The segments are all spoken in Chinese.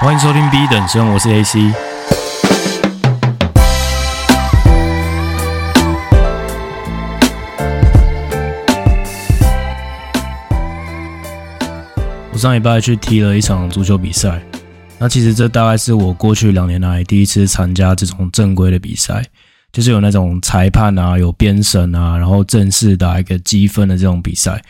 欢迎收听 B 等生，我是 AC。我上礼拜去踢了一场足球比赛，那其实这大概是我过去两年来第一次参加这种正规的比赛，就是有那种裁判啊、有编审啊，然后正式打一个积分的这种比赛。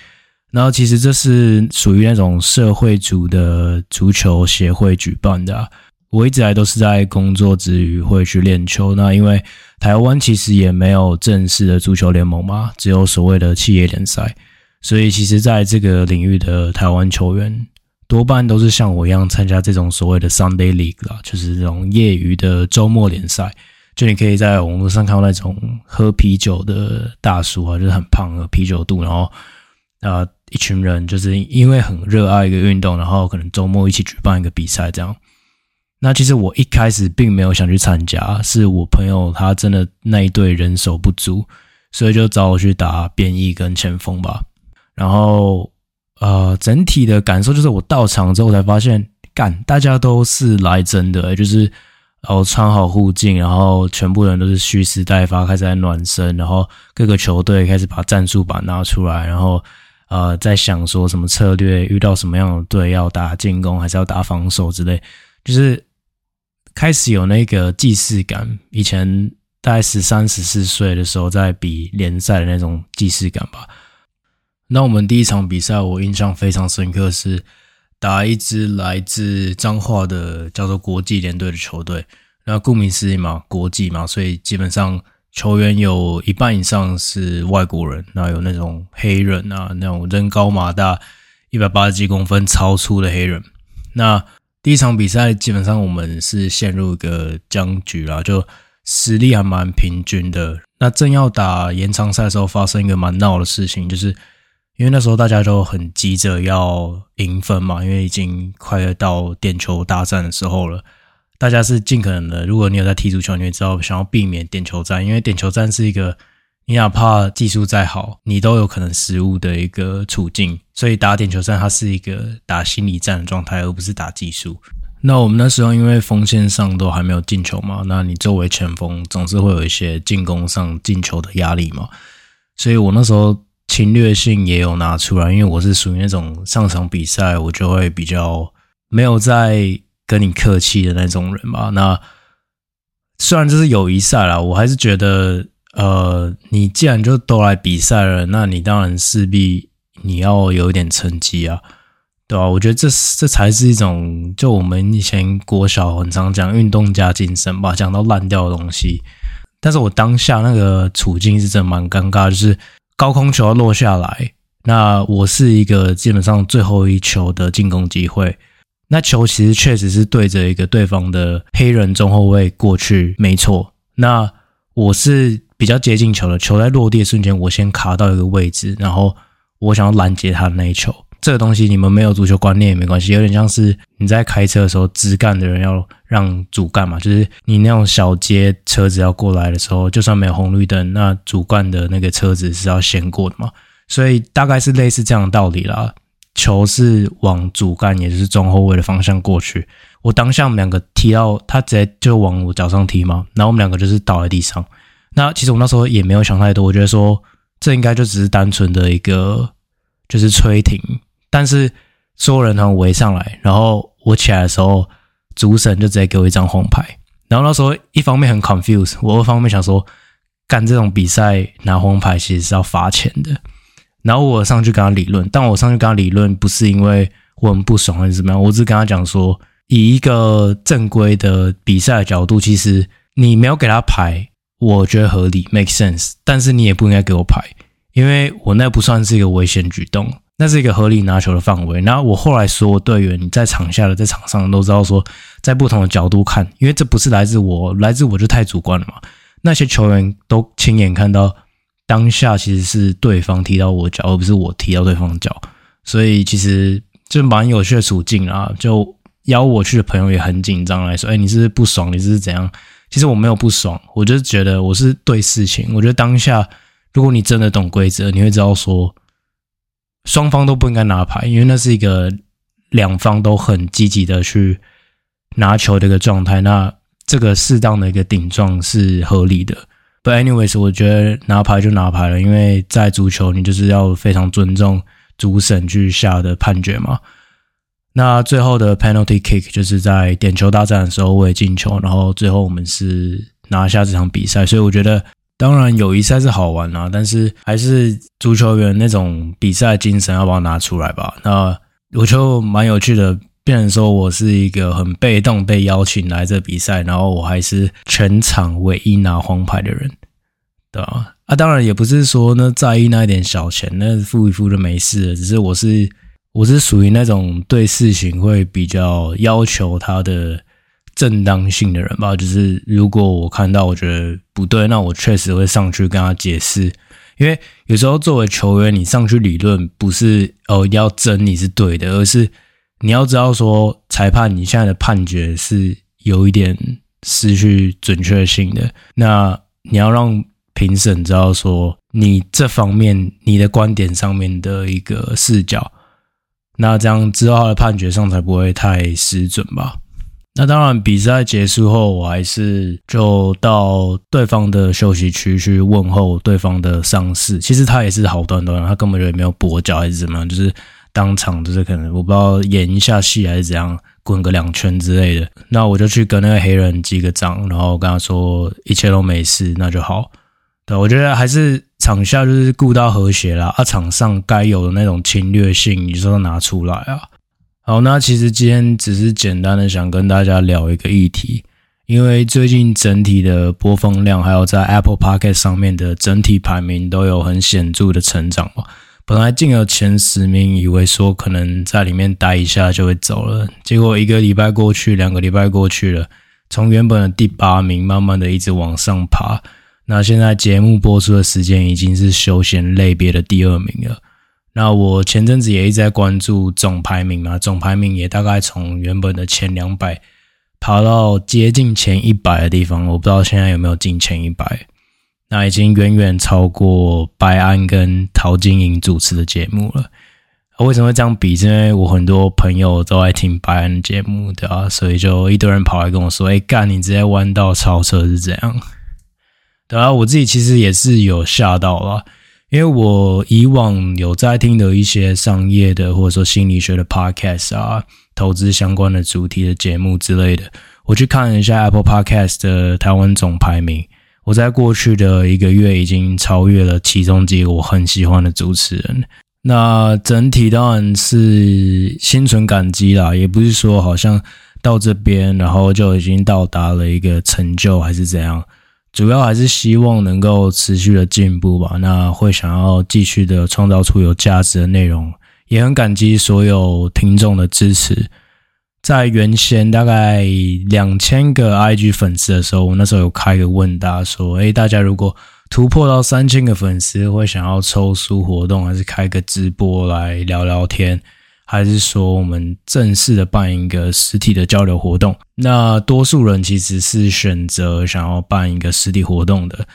然后其实这是属于那种社会组的足球协会举办的。我一直来都是在工作之余会去练球。那因为台湾其实也没有正式的足球联盟嘛，只有所谓的企业联赛。所以其实在这个领域的台湾球员多半都是像我一样参加这种所谓的 Sunday League 啦，就是这种业余的周末联赛。就你可以在网络上看到那种喝啤酒的大叔啊，就是很胖的啤酒肚，然后啊。一群人就是因为很热爱一个运动，然后可能周末一起举办一个比赛这样。那其实我一开始并没有想去参加，是我朋友他真的那一队人手不足，所以就找我去打变异跟前锋吧。然后呃，整体的感受就是我到场之后才发现，干，大家都是来真的，就是然后穿好护镜，然后全部人都是蓄势待发，开始在暖身，然后各个球队开始把战术板拿出来，然后。呃，在想说什么策略，遇到什么样的队要打进攻还是要打防守之类，就是开始有那个既视感。以前大概十三、十四岁的时候，在比联赛的那种既视感吧。那我们第一场比赛，我印象非常深刻，是打一支来自彰化的叫做国际联队的球队。那顾名思义嘛，国际嘛，所以基本上。球员有一半以上是外国人，那有那种黑人啊，那种人高马大，一百八十几公分超粗的黑人。那第一场比赛基本上我们是陷入一个僵局啦，就实力还蛮平均的。那正要打延长赛的时候，发生一个蛮闹的事情，就是因为那时候大家都很急着要赢分嘛，因为已经快要到点球大战的时候了。大家是尽可能的，如果你有在踢足球，你会知道想要避免点球战，因为点球战是一个你哪怕技术再好，你都有可能失误的一个处境。所以打点球战，它是一个打心理战的状态，而不是打技术。那我们那时候因为锋线上都还没有进球嘛，那你作为前锋总是会有一些进攻上进球的压力嘛。所以我那时候侵略性也有拿出来，因为我是属于那种上场比赛我就会比较没有在。跟你客气的那种人吧。那虽然这是友谊赛啦，我还是觉得，呃，你既然就都来比赛了，那你当然势必你要有一点成绩啊，对吧？我觉得这这才是一种，就我们以前国小很常讲运动加精神吧，讲到烂掉的东西。但是我当下那个处境是真的蛮尴尬，就是高空球要落下来，那我是一个基本上最后一球的进攻机会。那球其实确实是对着一个对方的黑人中后卫过去，没错。那我是比较接近球的，球在落地的瞬间，我先卡到一个位置，然后我想要拦截他的那一球。这个东西你们没有足球观念也没关系，有点像是你在开车的时候，支干的人要让主干嘛，就是你那种小街车子要过来的时候，就算没有红绿灯，那主干的那个车子是要先过的嘛。所以大概是类似这样的道理啦。球是往主干，也就是中后卫的方向过去。我当下我们两个踢到他，直接就往我脚上踢嘛。然后我们两个就是倒在地上。那其实我那时候也没有想太多，我觉得说这应该就只是单纯的一个就是吹停。但是所有人他们围上来，然后我起来的时候，主审就直接给我一张黄牌。然后那时候一方面很 confuse，我二方面想说，干这种比赛拿黄牌其实是要罚钱的。然后我上去跟他理论，但我上去跟他理论不是因为我很不爽还是怎么样，我只跟他讲说，以一个正规的比赛的角度，其实你没有给他牌，我觉得合理，make sense。但是你也不应该给我牌，因为我那不算是一个危险举动，那是一个合理拿球的范围。然后我后来说，队员在场下的，在场上都知道说，在不同的角度看，因为这不是来自我，来自我就太主观了嘛。那些球员都亲眼看到。当下其实是对方踢到我脚，而不是我踢到对方脚，所以其实就蛮有趣的处境啊。就邀我去的朋友也很紧张来说：“哎，你是不是不爽？你是是怎样？”其实我没有不爽，我就觉得我是对事情。我觉得当下如果你真的懂规则，你会知道说双方都不应该拿牌，因为那是一个两方都很积极的去拿球的一个状态，那这个适当的一个顶撞是合理的。But anyways，我觉得拿牌就拿牌了，因为在足球你就是要非常尊重主审去下的判决嘛。那最后的 penalty kick 就是在点球大战的时候我也进球，然后最后我们是拿下这场比赛。所以我觉得，当然友谊赛是好玩啊，但是还是足球员那种比赛精神要把它拿出来吧。那我就蛮有趣的。变成说我是一个很被动被邀请来这比赛，然后我还是全场唯一拿黄牌的人，对吧？啊，当然也不是说呢在意那一点小钱，那付一付就没事了。只是我是我是属于那种对事情会比较要求它的正当性的人吧。就是如果我看到我觉得不对，那我确实会上去跟他解释。因为有时候作为球员，你上去理论不是哦要争你是对的，而是。你要知道，说裁判你现在的判决是有一点失去准确性的。那你要让评审知道，说你这方面你的观点上面的一个视角。那这样之后的判决上才不会太失准吧？那当然，比赛结束后，我还是就到对方的休息区去问候对方的伤势。其实他也是好端端，他根本就也没有跛脚还是怎么样，就是。当场就是可能我不知道演一下戏还是怎样，滚个两圈之类的。那我就去跟那个黑人击个掌，然后跟他说一切都没事，那就好。对，我觉得还是场下就是顾到和谐啦，啊，场上该有的那种侵略性，你说拿出来啊。好，那其实今天只是简单的想跟大家聊一个议题，因为最近整体的播放量还有在 Apple Podcast 上面的整体排名都有很显著的成长嘛。本来进了前十名，以为说可能在里面待一下就会走了，结果一个礼拜过去，两个礼拜过去了，从原本的第八名慢慢的一直往上爬。那现在节目播出的时间已经是休闲类别的第二名了。那我前阵子也一直在关注总排名嘛，总排名也大概从原本的前两百爬到接近前一百的地方，我不知道现在有没有进前一百。那已经远远超过白安跟陶晶莹主持的节目了。为什么会这样比？因为我很多朋友都爱听白安的节目，对啊，所以就一堆人跑来跟我说：“哎，干，你直接弯道超车是怎样？” 对啊，我自己其实也是有吓到了，因为我以往有在听的一些商业的或者说心理学的 podcast 啊，投资相关的主题的节目之类的，我去看了一下 Apple Podcast 的台湾总排名。我在过去的一个月已经超越了其中几个我很喜欢的主持人。那整体当然是心存感激啦，也不是说好像到这边然后就已经到达了一个成就还是怎样，主要还是希望能够持续的进步吧。那会想要继续的创造出有价值的内容，也很感激所有听众的支持。在原先大概两千个 IG 粉丝的时候，我那时候有开个问答，说：“诶，大家如果突破到三千个粉丝，会想要抽书活动，还是开个直播来聊聊天，还是说我们正式的办一个实体的交流活动？”那多数人其实是选择想要办一个实体活动的，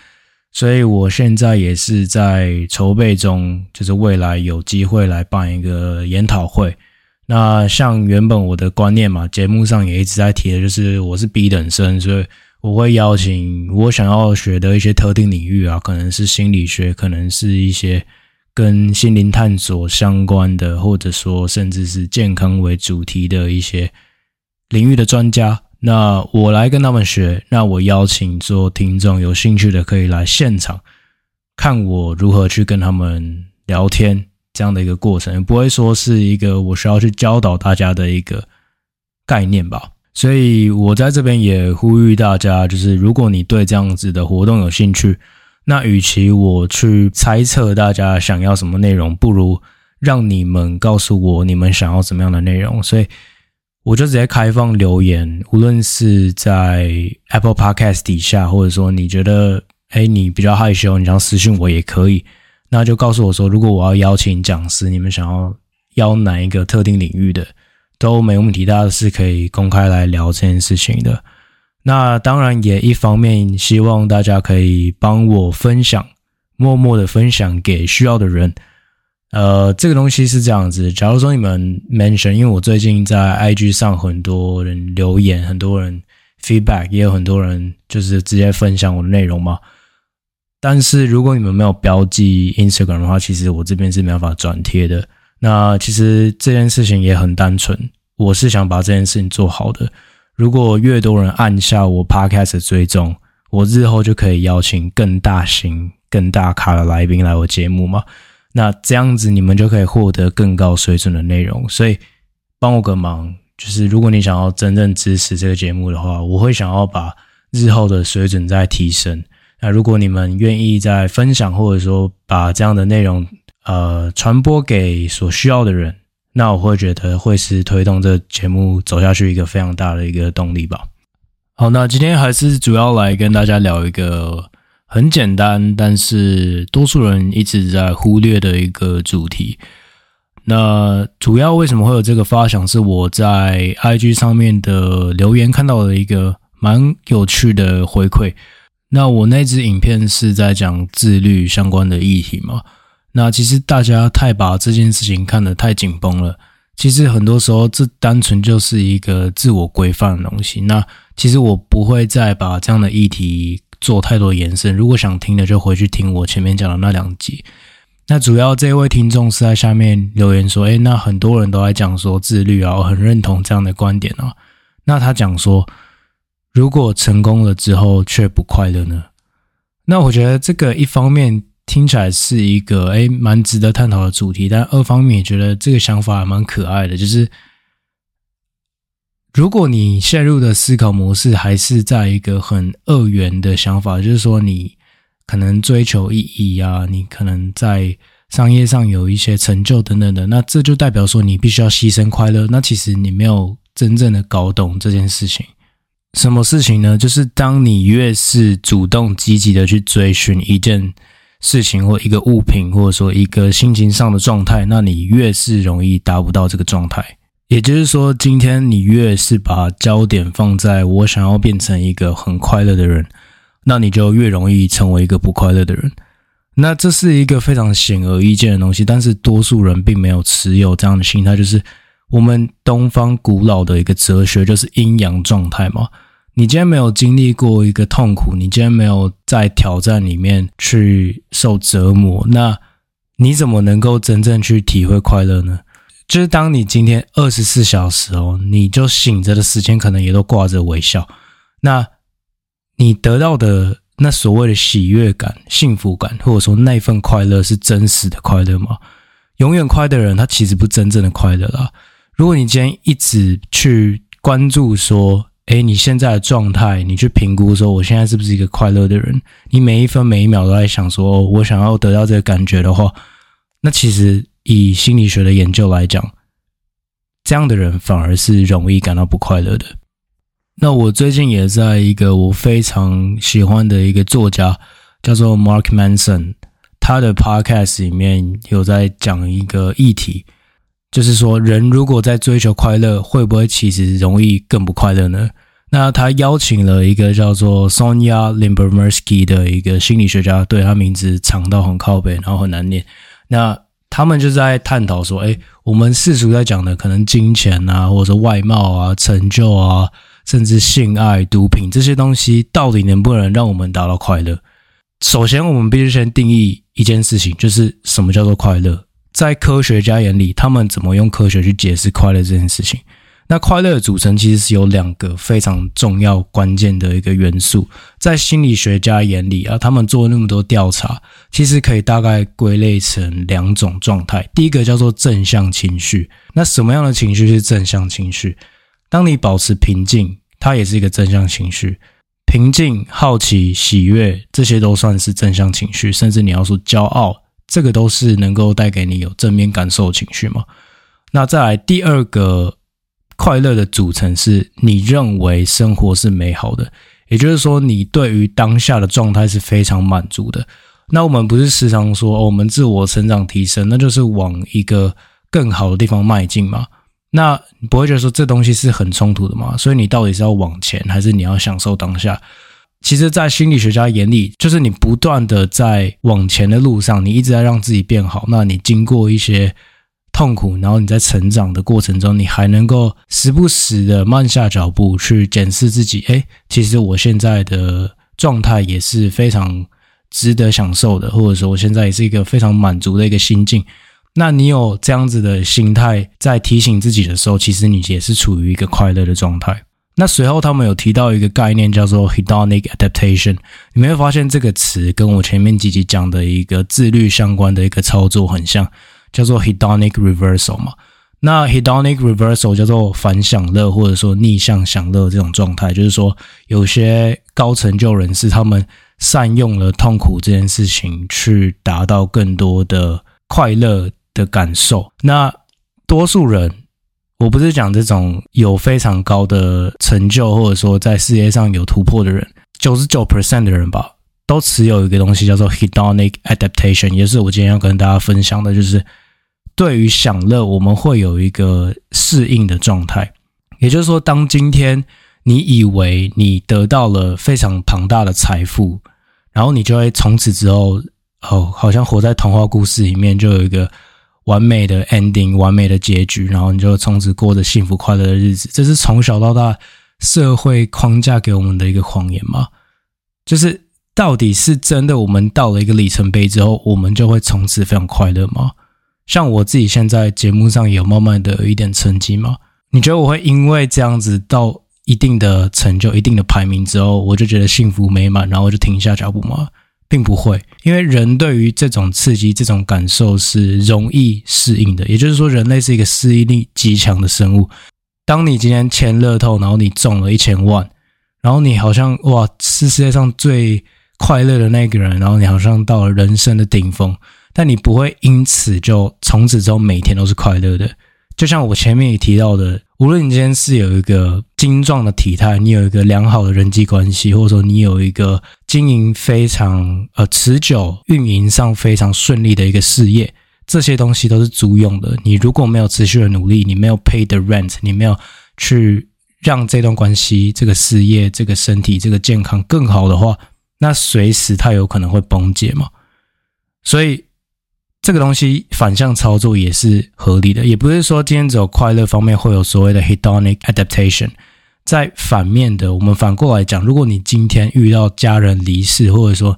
所以我现在也是在筹备中，就是未来有机会来办一个研讨会。那像原本我的观念嘛，节目上也一直在提的，就是我是 B 等生，所以我会邀请我想要学的一些特定领域啊，可能是心理学，可能是一些跟心灵探索相关的，或者说甚至是健康为主题的一些领域的专家。那我来跟他们学，那我邀请做听众有兴趣的可以来现场看我如何去跟他们聊天。这样的一个过程，不会说是一个我需要去教导大家的一个概念吧。所以我在这边也呼吁大家，就是如果你对这样子的活动有兴趣，那与其我去猜测大家想要什么内容，不如让你们告诉我你们想要什么样的内容。所以我就直接开放留言，无论是在 Apple Podcast 底下，或者说你觉得，诶，你比较害羞，你想私信我也可以。那就告诉我说，如果我要邀请讲师，你们想要邀哪一个特定领域的都没问题，大家是可以公开来聊这件事情的。那当然也一方面希望大家可以帮我分享，默默的分享给需要的人。呃，这个东西是这样子，假如说你们 mention，因为我最近在 IG 上很多人留言，很多人 feedback，也有很多人就是直接分享我的内容嘛。但是如果你们没有标记 Instagram 的话，其实我这边是没办法转贴的。那其实这件事情也很单纯，我是想把这件事情做好的。如果越多人按下我 Podcast 追踪，我日后就可以邀请更大型、更大咖的来宾来我节目嘛。那这样子你们就可以获得更高水准的内容。所以帮我个忙，就是如果你想要真正支持这个节目的话，我会想要把日后的水准再提升。那如果你们愿意在分享，或者说把这样的内容呃传播给所需要的人，那我会觉得会是推动这节目走下去一个非常大的一个动力吧。好，那今天还是主要来跟大家聊一个很简单，但是多数人一直在忽略的一个主题。那主要为什么会有这个发想？是我在 IG 上面的留言看到了一个蛮有趣的回馈。那我那支影片是在讲自律相关的议题嘛？那其实大家太把这件事情看得太紧绷了。其实很多时候，这单纯就是一个自我规范的东西。那其实我不会再把这样的议题做太多延伸。如果想听的，就回去听我前面讲的那两集。那主要这位听众是在下面留言说：“诶，那很多人都在讲说自律啊，我很认同这样的观点啊。”那他讲说。如果成功了之后却不快乐呢？那我觉得这个一方面听起来是一个诶蛮值得探讨的主题，但二方面也觉得这个想法还蛮可爱的。就是如果你陷入的思考模式还是在一个很二元的想法，就是说你可能追求意义啊，你可能在商业上有一些成就等等的，那这就代表说你必须要牺牲快乐。那其实你没有真正的搞懂这件事情。什么事情呢？就是当你越是主动积极的去追寻一件事情或一个物品，或者说一个心情上的状态，那你越是容易达不到这个状态。也就是说，今天你越是把焦点放在我想要变成一个很快乐的人，那你就越容易成为一个不快乐的人。那这是一个非常显而易见的东西，但是多数人并没有持有这样的心态，就是。我们东方古老的一个哲学就是阴阳状态嘛。你今天没有经历过一个痛苦，你今天没有在挑战里面去受折磨，那你怎么能够真正去体会快乐呢？就是当你今天二十四小时哦，你就醒着的时间可能也都挂着微笑，那你得到的那所谓的喜悦感、幸福感，或者说那份快乐是真实的快乐吗？永远快的人，他其实不真正的快乐啦。如果你今天一直去关注说，诶，你现在的状态，你去评估说，我现在是不是一个快乐的人？你每一分每一秒都在想说，我想要得到这个感觉的话，那其实以心理学的研究来讲，这样的人反而是容易感到不快乐的。那我最近也在一个我非常喜欢的一个作家，叫做 Mark Manson，他的 Podcast 里面有在讲一个议题。就是说，人如果在追求快乐，会不会其实容易更不快乐呢？那他邀请了一个叫做 Sonia Limbermersky 的一个心理学家，对，他名字长到很靠北，然后很难念。那他们就在探讨说，诶，我们世俗在讲的可能金钱啊，或者说外貌啊、成就啊，甚至性爱、毒品这些东西，到底能不能让我们达到快乐？首先，我们必须先定义一件事情，就是什么叫做快乐。在科学家眼里，他们怎么用科学去解释快乐这件事情？那快乐的组成其实是有两个非常重要、关键的一个元素。在心理学家眼里啊，他们做了那么多调查，其实可以大概归类成两种状态。第一个叫做正向情绪。那什么样的情绪是正向情绪？当你保持平静，它也是一个正向情绪。平静、好奇、喜悦，这些都算是正向情绪。甚至你要说骄傲。这个都是能够带给你有正面感受情绪嘛？那再来第二个快乐的组成是你认为生活是美好的，也就是说你对于当下的状态是非常满足的。那我们不是时常说，我们自我成长提升，那就是往一个更好的地方迈进嘛？那你不会觉得说这东西是很冲突的吗？所以你到底是要往前，还是你要享受当下？其实，在心理学家眼里，就是你不断的在往前的路上，你一直在让自己变好。那你经过一些痛苦，然后你在成长的过程中，你还能够时不时的慢下脚步去检视自己。诶，其实我现在的状态也是非常值得享受的，或者说我现在也是一个非常满足的一个心境。那你有这样子的心态在提醒自己的时候，其实你也是处于一个快乐的状态。那随后他们有提到一个概念叫做 hedonic adaptation，你没有发现这个词跟我前面几集讲的一个自律相关的一个操作很像，叫做 hedonic reversal 嘛？那 hedonic reversal 叫做反享乐或者说逆向享乐这种状态，就是说有些高成就人士他们善用了痛苦这件事情去达到更多的快乐的感受。那多数人。我不是讲这种有非常高的成就，或者说在事业上有突破的人，九十九 percent 的人吧，都持有一个东西叫做 hedonic adaptation，也是我今天要跟大家分享的，就是对于享乐，我们会有一个适应的状态。也就是说，当今天你以为你得到了非常庞大的财富，然后你就会从此之后，哦，好像活在童话故事里面，就有一个。完美的 ending，完美的结局，然后你就从此过着幸福快乐的日子。这是从小到大社会框架给我们的一个谎言吗？就是到底是真的？我们到了一个里程碑之后，我们就会从此非常快乐吗？像我自己现在节目上有慢慢的有一点成绩吗？你觉得我会因为这样子到一定的成就、一定的排名之后，我就觉得幸福美满，然后就停下脚步吗？并不会，因为人对于这种刺激、这种感受是容易适应的。也就是说，人类是一个适应力极强的生物。当你今天签乐透，然后你中了一千万，然后你好像哇，是世界上最快乐的那个人，然后你好像到了人生的顶峰，但你不会因此就从此之后每天都是快乐的。就像我前面也提到的，无论你今天是有一个精壮的体态，你有一个良好的人际关系，或者说你有一个经营非常呃持久、运营上非常顺利的一个事业，这些东西都是租用的。你如果没有持续的努力，你没有 pay the rent，你没有去让这段关系、这个事业、这个身体、这个健康更好的话，那随时它有可能会崩解嘛。所以。这个东西反向操作也是合理的，也不是说今天只有快乐方面会有所谓的 hedonic adaptation。在反面的，我们反过来讲，如果你今天遇到家人离世，或者说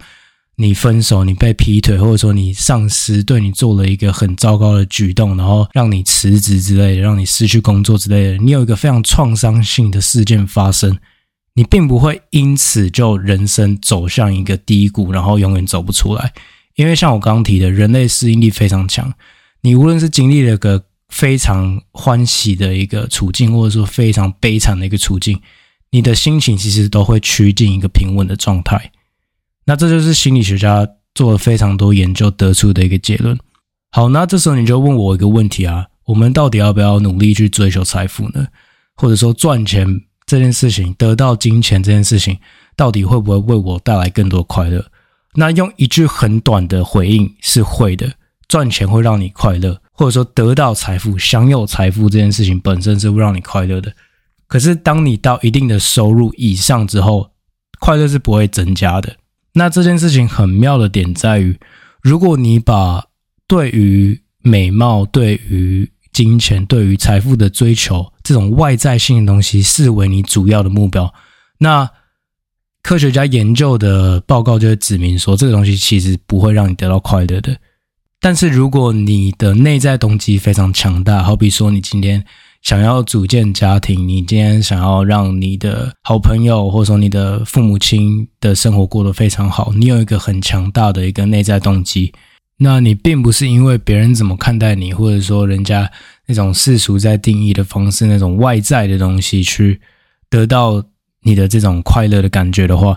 你分手、你被劈腿，或者说你上司对你做了一个很糟糕的举动，然后让你辞职之类的，让你失去工作之类的，你有一个非常创伤性的事件发生，你并不会因此就人生走向一个低谷，然后永远走不出来。因为像我刚刚提的，人类适应力非常强。你无论是经历了个非常欢喜的一个处境，或者说非常悲惨的一个处境，你的心情其实都会趋近一个平稳的状态。那这就是心理学家做了非常多研究得出的一个结论。好，那这时候你就问我一个问题啊：我们到底要不要努力去追求财富呢？或者说赚钱这件事情，得到金钱这件事情，到底会不会为我带来更多快乐？那用一句很短的回应是会的，赚钱会让你快乐，或者说得到财富、享有财富这件事情本身是会让你快乐的。可是当你到一定的收入以上之后，快乐是不会增加的。那这件事情很妙的点在于，如果你把对于美貌、对于金钱、对于财富的追求这种外在性的东西视为你主要的目标，那科学家研究的报告就会指明说，这个东西其实不会让你得到快乐的。但是如果你的内在动机非常强大，好比说你今天想要组建家庭，你今天想要让你的好朋友或者说你的父母亲的生活过得非常好，你有一个很强大的一个内在动机，那你并不是因为别人怎么看待你，或者说人家那种世俗在定义的方式，那种外在的东西去得到。你的这种快乐的感觉的话，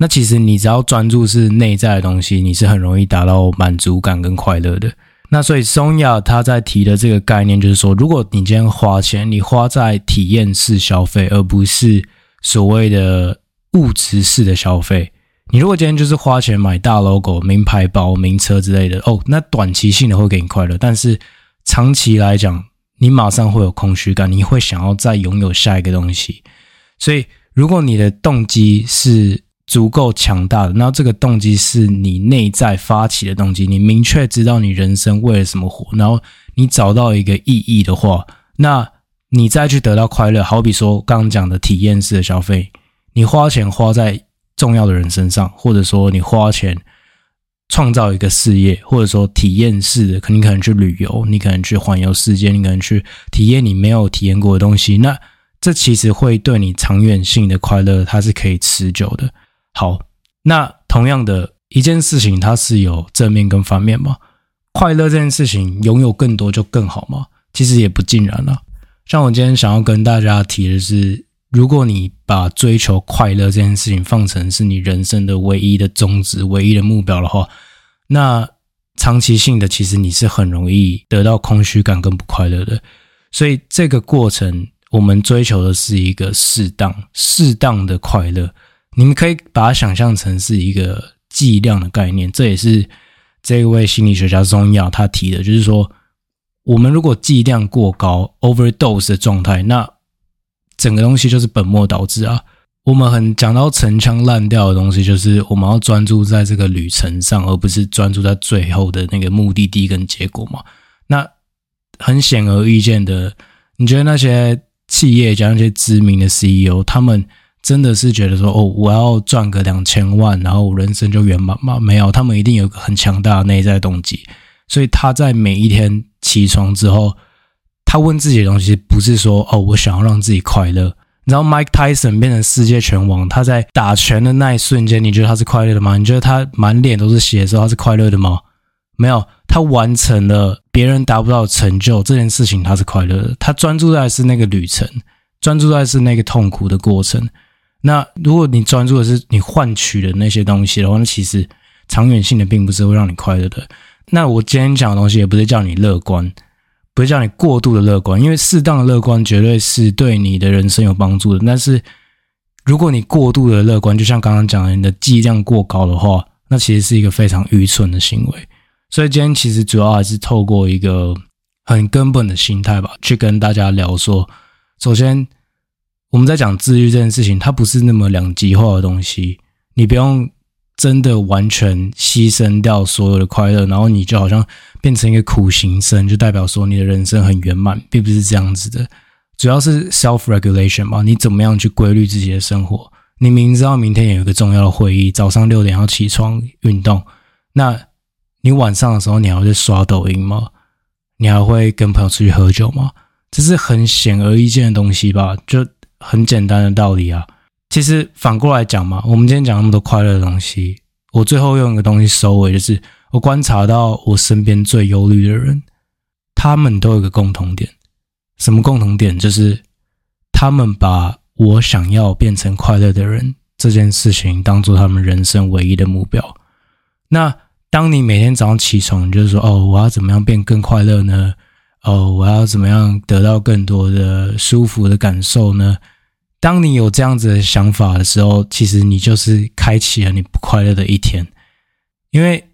那其实你只要专注是内在的东西，你是很容易达到满足感跟快乐的。那所以松雅他在提的这个概念就是说，如果你今天花钱，你花在体验式消费，而不是所谓的物质式的消费。你如果今天就是花钱买大 logo、名牌包、名车之类的，哦，那短期性的会给你快乐，但是长期来讲，你马上会有空虚感，你会想要再拥有下一个东西，所以。如果你的动机是足够强大的，那这个动机是你内在发起的动机，你明确知道你人生为了什么活，然后你找到一个意义的话，那你再去得到快乐。好比说刚刚讲的体验式的消费，你花钱花在重要的人身上，或者说你花钱创造一个事业，或者说体验式的，你可能去旅游，你可能去环游世界，你可能去体验你没有体验过的东西，那这其实会对你长远性的快乐，它是可以持久的。好，那同样的一件事情，它是有正面跟反面吗？快乐这件事情，拥有更多就更好吗？其实也不尽然了。像我今天想要跟大家提的是，如果你把追求快乐这件事情放成是你人生的唯一的宗旨、唯一的目标的话，那长期性的其实你是很容易得到空虚感跟不快乐的。所以这个过程，我们追求的是一个适当、适当的快乐。你们可以把它想象成是一个剂量的概念，这也是这位心理学家松亚他提的，就是说，我们如果剂量过高 （overdose） 的状态，那整个东西就是本末倒置啊。我们很讲到陈腔滥调的东西，就是我们要专注在这个旅程上，而不是专注在最后的那个目的地跟结果嘛。那很显而易见的，你觉得那些企业家、那些知名的 CEO，他们？真的是觉得说哦，我要赚个两千万，然后人生就圆满吗？没有，他们一定有个很强大的内在动机。所以他在每一天起床之后，他问自己的东西不是说哦，我想要让自己快乐。你知道 Mike Tyson 变成世界拳王，他在打拳的那一瞬间，你觉得他是快乐的吗？你觉得他满脸都是血的时候，他是快乐的吗？没有，他完成了别人达不到的成就这件事情，他是快乐的。他专注在是那个旅程，专注在是那个痛苦的过程。那如果你专注的是你换取的那些东西的话，那其实长远性的并不是会让你快乐的。那我今天讲的东西也不是叫你乐观，不是叫你过度的乐观，因为适当的乐观绝对是对你的人生有帮助的。但是如果你过度的乐观，就像刚刚讲的，你的剂量过高的话，那其实是一个非常愚蠢的行为。所以今天其实主要还是透过一个很根本的心态吧，去跟大家聊说，首先。我们在讲治愈这件事情，它不是那么两极化的东西。你不用真的完全牺牲掉所有的快乐，然后你就好像变成一个苦行僧，就代表说你的人生很圆满，并不是这样子的。主要是 self regulation 嘛，你怎么样去规律自己的生活？你明知道明天有一个重要的会议，早上六点要起床运动，那你晚上的时候你还会刷抖音吗？你还会跟朋友出去喝酒吗？这是很显而易见的东西吧？就。很简单的道理啊，其实反过来讲嘛，我们今天讲那么多快乐的东西，我最后用一个东西收尾，就是我观察到我身边最忧虑的人，他们都有个共同点，什么共同点？就是他们把我想要变成快乐的人这件事情当做他们人生唯一的目标。那当你每天早上起床，就是说，哦，我要怎么样变更快乐呢？哦，我要怎么样得到更多的舒服的感受呢？当你有这样子的想法的时候，其实你就是开启了你不快乐的一天。因为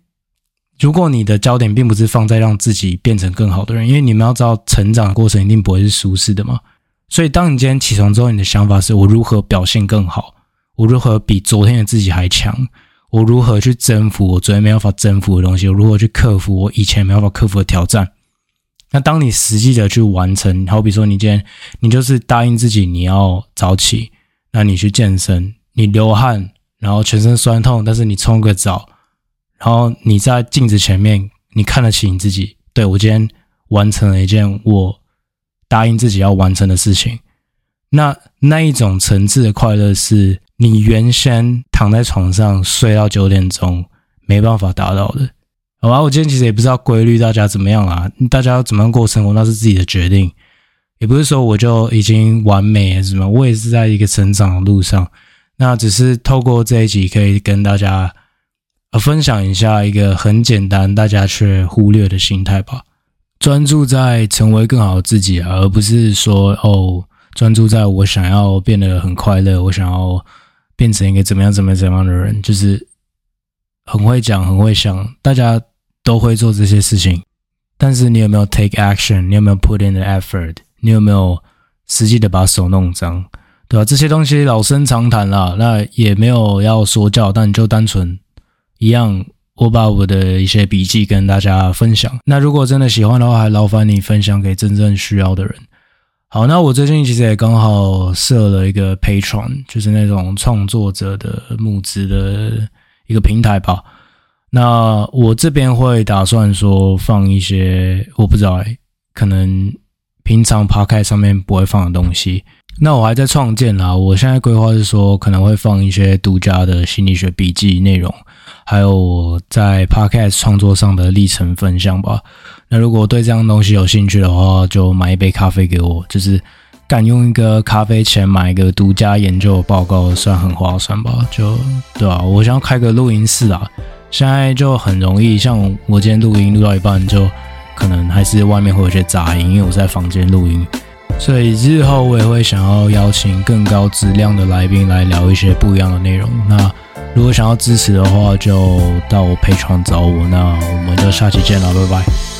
如果你的焦点并不是放在让自己变成更好的人，因为你们要知道，成长过程一定不会是舒适的嘛。所以，当你今天起床之后，你的想法是我如何表现更好，我如何比昨天的自己还强，我如何去征服我昨天没办法征服的东西，我如何去克服我以前没办法克服的挑战。那当你实际的去完成，好比说你今天你就是答应自己你要早起，那你去健身，你流汗，然后全身酸痛，但是你冲个澡，然后你在镜子前面，你看得起你自己，对，我今天完成了一件我答应自己要完成的事情。那那一种层次的快乐，是你原先躺在床上睡到九点钟没办法达到的。好吧，我今天其实也不知道规律大家怎么样啊，大家要怎么样过生活那是自己的决定，也不是说我就已经完美还是什么，我也是在一个成长的路上。那只是透过这一集可以跟大家呃分享一下一个很简单大家却忽略的心态吧，专注在成为更好的自己，而不是说哦专注在我想要变得很快乐，我想要变成一个怎么样怎么样怎么样的人，就是。很会讲，很会想，大家都会做这些事情，但是你有没有 take action？你有没有 put in the effort？你有没有实际的把手弄脏？对吧？这些东西老生常谈啦，那也没有要说教，但你就单纯一样，我把我的一些笔记跟大家分享。那如果真的喜欢的话，还劳烦你分享给真正需要的人。好，那我最近其实也刚好设了一个 Patron，就是那种创作者的募资的一个平台吧。那我这边会打算说放一些，我不知道欸，可能平常 Podcast 上面不会放的东西。那我还在创建啦，我现在规划是说可能会放一些独家的心理学笔记内容，还有我在 Podcast 创作上的历程分享吧。那如果对这样东西有兴趣的话，就买一杯咖啡给我，就是敢用一个咖啡钱买一个独家研究报告，算很划算吧？就对吧？我想要开个录音室啊，现在就很容易，像我今天录音录到一半，就可能还是外面会有些杂音，因为我在房间录音，所以日后我也会想要邀请更高质量的来宾来聊一些不一样的内容。那如果想要支持的话，就到我配床找我。那我们就下期见了，拜拜。